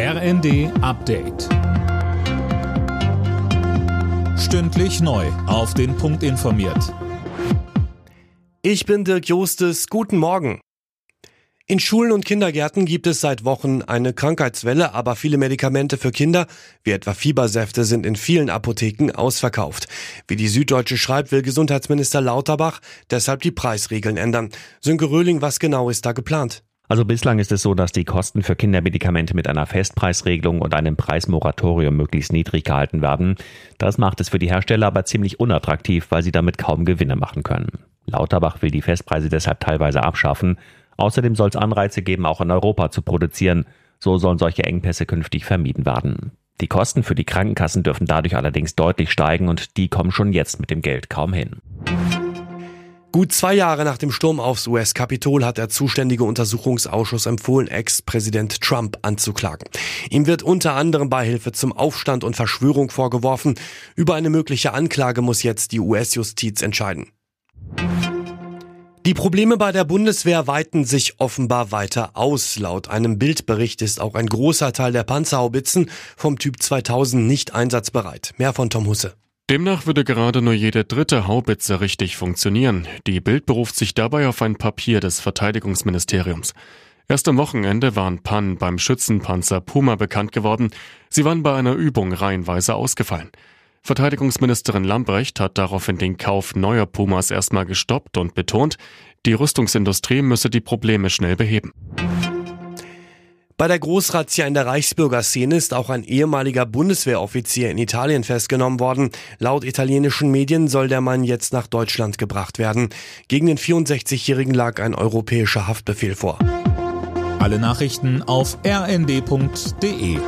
RND Update. Stündlich neu. Auf den Punkt informiert. Ich bin Dirk Jostes. Guten Morgen. In Schulen und Kindergärten gibt es seit Wochen eine Krankheitswelle, aber viele Medikamente für Kinder, wie etwa Fiebersäfte, sind in vielen Apotheken ausverkauft. Wie die Süddeutsche schreibt, will Gesundheitsminister Lauterbach deshalb die Preisregeln ändern. Sönke Röhling, was genau ist da geplant? Also bislang ist es so, dass die Kosten für Kindermedikamente mit einer Festpreisregelung und einem Preismoratorium möglichst niedrig gehalten werden. Das macht es für die Hersteller aber ziemlich unattraktiv, weil sie damit kaum Gewinne machen können. Lauterbach will die Festpreise deshalb teilweise abschaffen. Außerdem soll es Anreize geben, auch in Europa zu produzieren. So sollen solche Engpässe künftig vermieden werden. Die Kosten für die Krankenkassen dürfen dadurch allerdings deutlich steigen und die kommen schon jetzt mit dem Geld kaum hin. Gut zwei Jahre nach dem Sturm aufs US-Kapitol hat der zuständige Untersuchungsausschuss empfohlen, Ex-Präsident Trump anzuklagen. Ihm wird unter anderem Beihilfe zum Aufstand und Verschwörung vorgeworfen. Über eine mögliche Anklage muss jetzt die US-Justiz entscheiden. Die Probleme bei der Bundeswehr weiten sich offenbar weiter aus. Laut einem Bildbericht ist auch ein großer Teil der Panzerhaubitzen vom Typ 2000 nicht einsatzbereit. Mehr von Tom Husse. Demnach würde gerade nur jede dritte Haubitze richtig funktionieren. Die Bild beruft sich dabei auf ein Papier des Verteidigungsministeriums. Erst am Wochenende waren Pannen beim Schützenpanzer Puma bekannt geworden. Sie waren bei einer Übung reihenweise ausgefallen. Verteidigungsministerin Lambrecht hat daraufhin den Kauf neuer Pumas erstmal gestoppt und betont, die Rüstungsindustrie müsse die Probleme schnell beheben. Bei der Großrazzia in der Reichsbürgerszene ist auch ein ehemaliger Bundeswehroffizier in Italien festgenommen worden. Laut italienischen Medien soll der Mann jetzt nach Deutschland gebracht werden. Gegen den 64-Jährigen lag ein europäischer Haftbefehl vor. Alle Nachrichten auf rnd.de